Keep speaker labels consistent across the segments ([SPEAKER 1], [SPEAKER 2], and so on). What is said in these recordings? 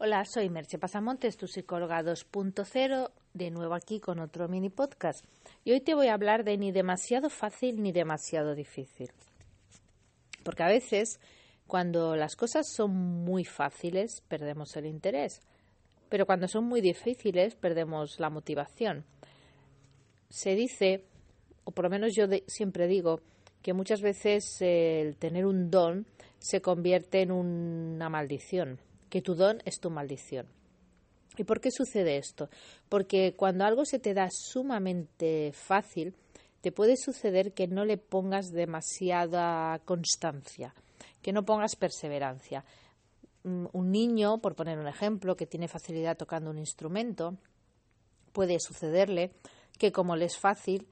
[SPEAKER 1] Hola, soy Merche Pasamontes, tu psicóloga 2.0, de nuevo aquí con otro mini podcast. Y hoy te voy a hablar de ni demasiado fácil ni demasiado difícil. Porque a veces, cuando las cosas son muy fáciles, perdemos el interés. Pero cuando son muy difíciles, perdemos la motivación. Se dice, o por lo menos yo siempre digo, que muchas veces el tener un don se convierte en una maldición que tu don es tu maldición. ¿Y por qué sucede esto? Porque cuando algo se te da sumamente fácil, te puede suceder que no le pongas demasiada constancia, que no pongas perseverancia. Mm, un niño, por poner un ejemplo, que tiene facilidad tocando un instrumento, puede sucederle que como le es fácil,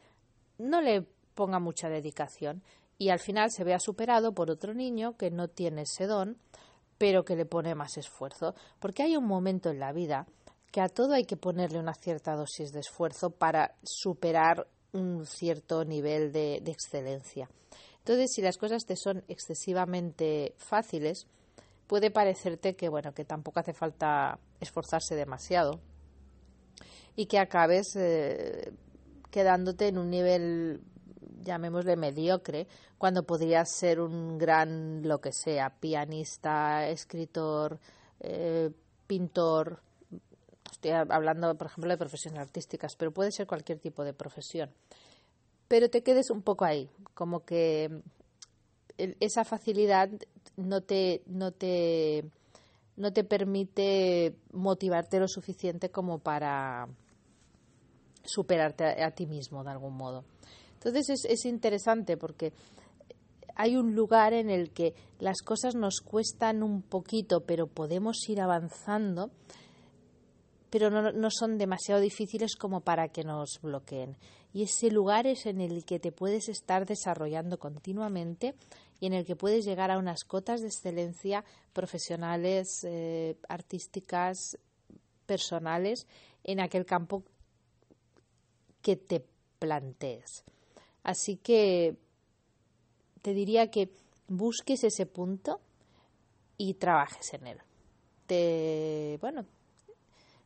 [SPEAKER 1] no le ponga mucha dedicación y al final se vea superado por otro niño que no tiene ese don pero que le pone más esfuerzo, porque hay un momento en la vida que a todo hay que ponerle una cierta dosis de esfuerzo para superar un cierto nivel de, excelencia. Entonces, si las cosas te son excesivamente fáciles, puede parecerte que bueno, que tampoco hace falta esforzarse demasiado y que acabes eh, quedándote en un nivel llamémosle mediocre, cuando podría ser un gran lo que sea, pianista, escritor, eh, pintor, estoy hablando, por ejemplo, de profesiones artísticas, pero puede ser cualquier tipo de profesión. Pero te quedes un poco ahí, como que esa facilidad no te, no te, no te permite motivarte lo suficiente como para superarte a ti mismo de algún modo. Entonces es, interesante porque hay un lugar en el que las cosas nos cuestan un poquito, pero podemos ir avanzando, pero no, no, son demasiado difíciles como para que nos bloqueen. Y ese lugar es en el que te puedes estar desarrollando continuamente y en el que puedes llegar a unas cotas de excelencia profesionales, eh, artísticas, personales, en aquel campo que te plantees. Así que te diría que busques ese punto y trabajes en él. Te, bueno,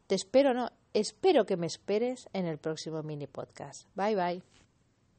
[SPEAKER 1] te espero, no, espero que me esperes en el próximo mini podcast. Bye bye.